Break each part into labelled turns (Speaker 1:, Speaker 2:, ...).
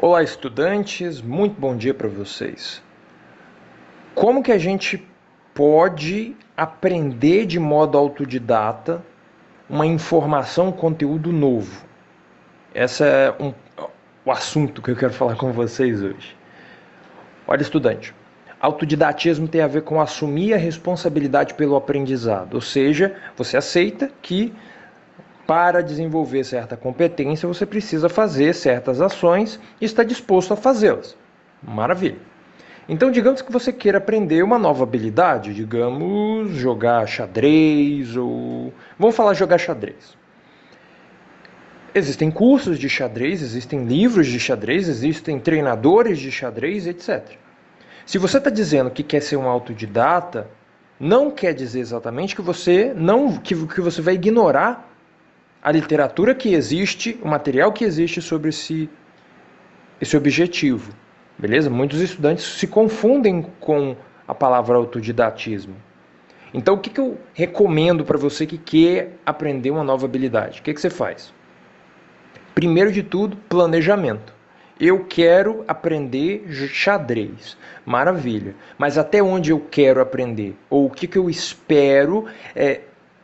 Speaker 1: Olá, estudantes, muito bom dia para vocês. Como que a gente pode aprender de modo autodidata uma informação, um conteúdo novo? Esse é um, o assunto que eu quero falar com vocês hoje. Olha, estudante, autodidatismo tem a ver com assumir a responsabilidade pelo aprendizado, ou seja, você aceita que para desenvolver certa competência, você precisa fazer certas ações e está disposto a fazê-las. Maravilha. Então, digamos que você queira aprender uma nova habilidade, digamos, jogar xadrez ou. Vamos falar jogar xadrez. Existem cursos de xadrez, existem livros de xadrez, existem treinadores de xadrez, etc. Se você está dizendo que quer ser um autodidata, não quer dizer exatamente que você não que, que você vai ignorar a literatura que existe, o material que existe sobre esse, esse objetivo. Beleza? Muitos estudantes se confundem com a palavra autodidatismo. Então, o que, que eu recomendo para você que quer aprender uma nova habilidade? O que, que você faz? Primeiro de tudo, planejamento. Eu quero aprender xadrez. Maravilha. Mas até onde eu quero aprender? Ou o que, que eu espero? É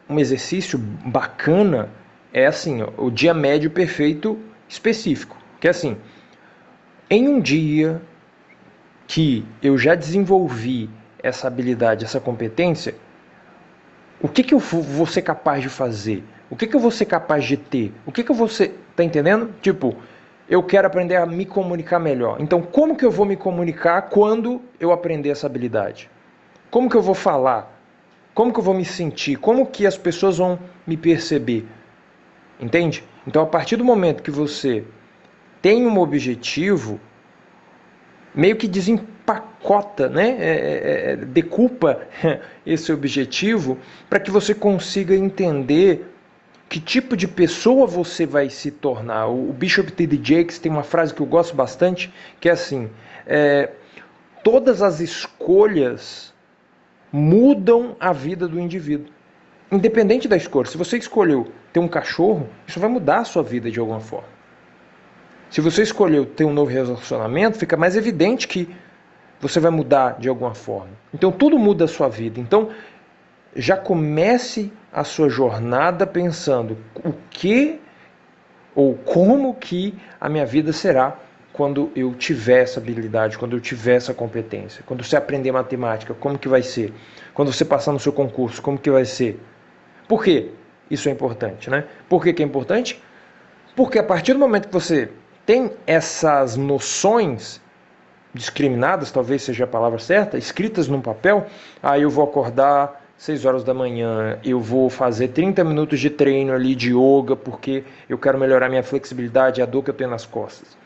Speaker 1: um exercício bacana é assim, ó, o dia médio perfeito específico, que é assim, em um dia que eu já desenvolvi essa habilidade, essa competência, o que, que eu vou ser capaz de fazer? O que, que eu vou ser capaz de ter? O que, que eu vou ser. Tá entendendo? Tipo, eu quero aprender a me comunicar melhor. Então, como que eu vou me comunicar quando eu aprender essa habilidade? Como que eu vou falar? Como que eu vou me sentir? Como que as pessoas vão me perceber? Entende? Então, a partir do momento que você tem um objetivo, meio que desempacota, né? É, é, é decupa esse objetivo para que você consiga entender que tipo de pessoa você vai se tornar. O Bishop T.D. Jakes tem uma frase que eu gosto bastante, que é assim: é, todas as escolhas mudam a vida do indivíduo. Independente da escolha, se você escolheu ter um cachorro, isso vai mudar a sua vida de alguma forma. Se você escolheu ter um novo relacionamento, fica mais evidente que você vai mudar de alguma forma. Então tudo muda a sua vida. Então já comece a sua jornada pensando o que ou como que a minha vida será quando eu tiver essa habilidade, quando eu tiver essa competência, quando você aprender matemática, como que vai ser? Quando você passar no seu concurso, como que vai ser? Por quê? Isso é importante, né? Por que, que é importante? Porque a partir do momento que você tem essas noções discriminadas, talvez seja a palavra certa, escritas num papel, aí eu vou acordar 6 horas da manhã, eu vou fazer 30 minutos de treino ali de yoga porque eu quero melhorar minha flexibilidade a dor que eu tenho nas costas.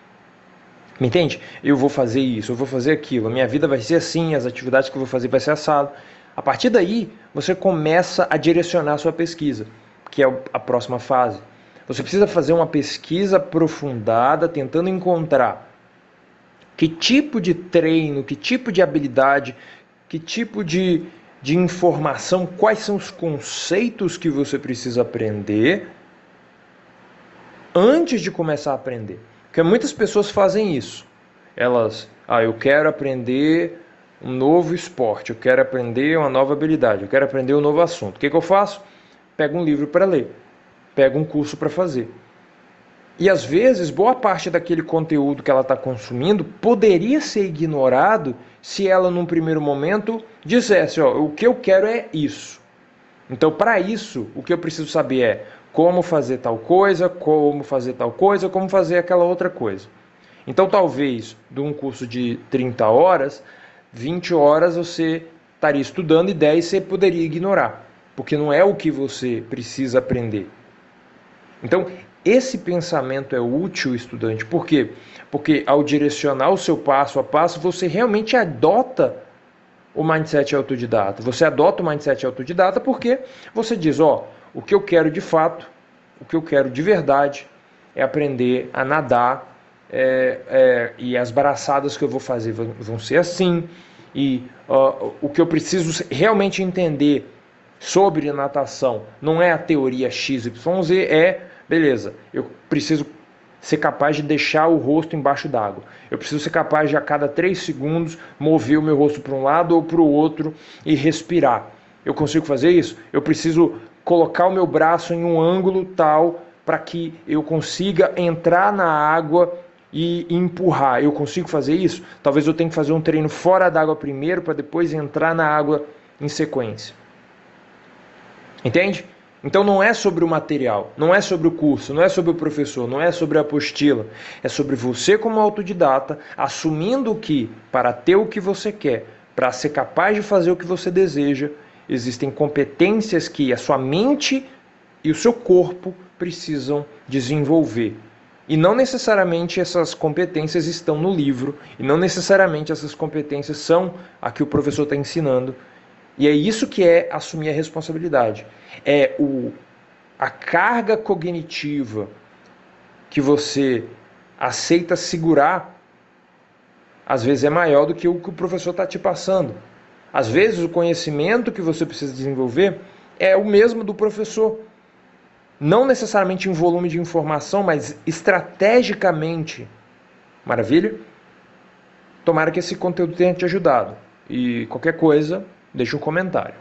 Speaker 1: Me entende? Eu vou fazer isso, eu vou fazer aquilo, a minha vida vai ser assim, as atividades que eu vou fazer vai ser assado. A partir daí, você começa a direcionar a sua pesquisa, que é a próxima fase. Você precisa fazer uma pesquisa aprofundada, tentando encontrar que tipo de treino, que tipo de habilidade, que tipo de, de informação, quais são os conceitos que você precisa aprender antes de começar a aprender. Porque muitas pessoas fazem isso. Elas, ah, eu quero aprender um novo esporte, eu quero aprender uma nova habilidade, eu quero aprender um novo assunto. O que, que eu faço? Pego um livro para ler, pego um curso para fazer. E às vezes, boa parte daquele conteúdo que ela está consumindo poderia ser ignorado se ela, num primeiro momento, dissesse: ó, o que eu quero é isso. Então, para isso, o que eu preciso saber é como fazer tal coisa, como fazer tal coisa, como fazer aquela outra coisa. Então, talvez, de um curso de 30 horas, 20 horas você estaria estudando e 10 você poderia ignorar, porque não é o que você precisa aprender. Então, esse pensamento é útil, estudante, por quê? Porque ao direcionar o seu passo a passo, você realmente adota o mindset autodidata. Você adota o mindset autodidata porque você diz: ó, o que eu quero de fato, o que eu quero de verdade é aprender a nadar é, é, e as braçadas que eu vou fazer vão, ser assim, e o que eu preciso realmente entender sobre natação não é a teoria XYZ, é, beleza, eu preciso ser capaz de deixar o rosto embaixo d'água. Eu preciso ser capaz de a cada três segundos mover o meu rosto para um lado ou para o outro e respirar. Eu consigo fazer isso? Eu preciso colocar o meu braço em um ângulo tal para que eu consiga entrar na água e empurrar. Eu consigo fazer isso? Talvez eu tenha que fazer um treino fora d'água primeiro para depois entrar na água em sequência. Entende? Então não é sobre o material, não é sobre o curso, não é sobre o professor, não é sobre a apostila. É sobre você como autodidata, assumindo que para ter o que você quer, para ser capaz de fazer o que você deseja, existem competências que a sua mente e o seu corpo precisam desenvolver. E não necessariamente essas competências estão no livro, e não necessariamente essas competências são a que o professor está ensinando. E é isso que é assumir a responsabilidade. É o, a carga cognitiva que você aceita segurar, às vezes é maior do que o que o professor está te passando. Às vezes o conhecimento que você precisa desenvolver é o mesmo do professor não necessariamente em volume de informação, mas estrategicamente. Maravilha? Tomara que esse conteúdo tenha te ajudado. E qualquer coisa, deixe um comentário.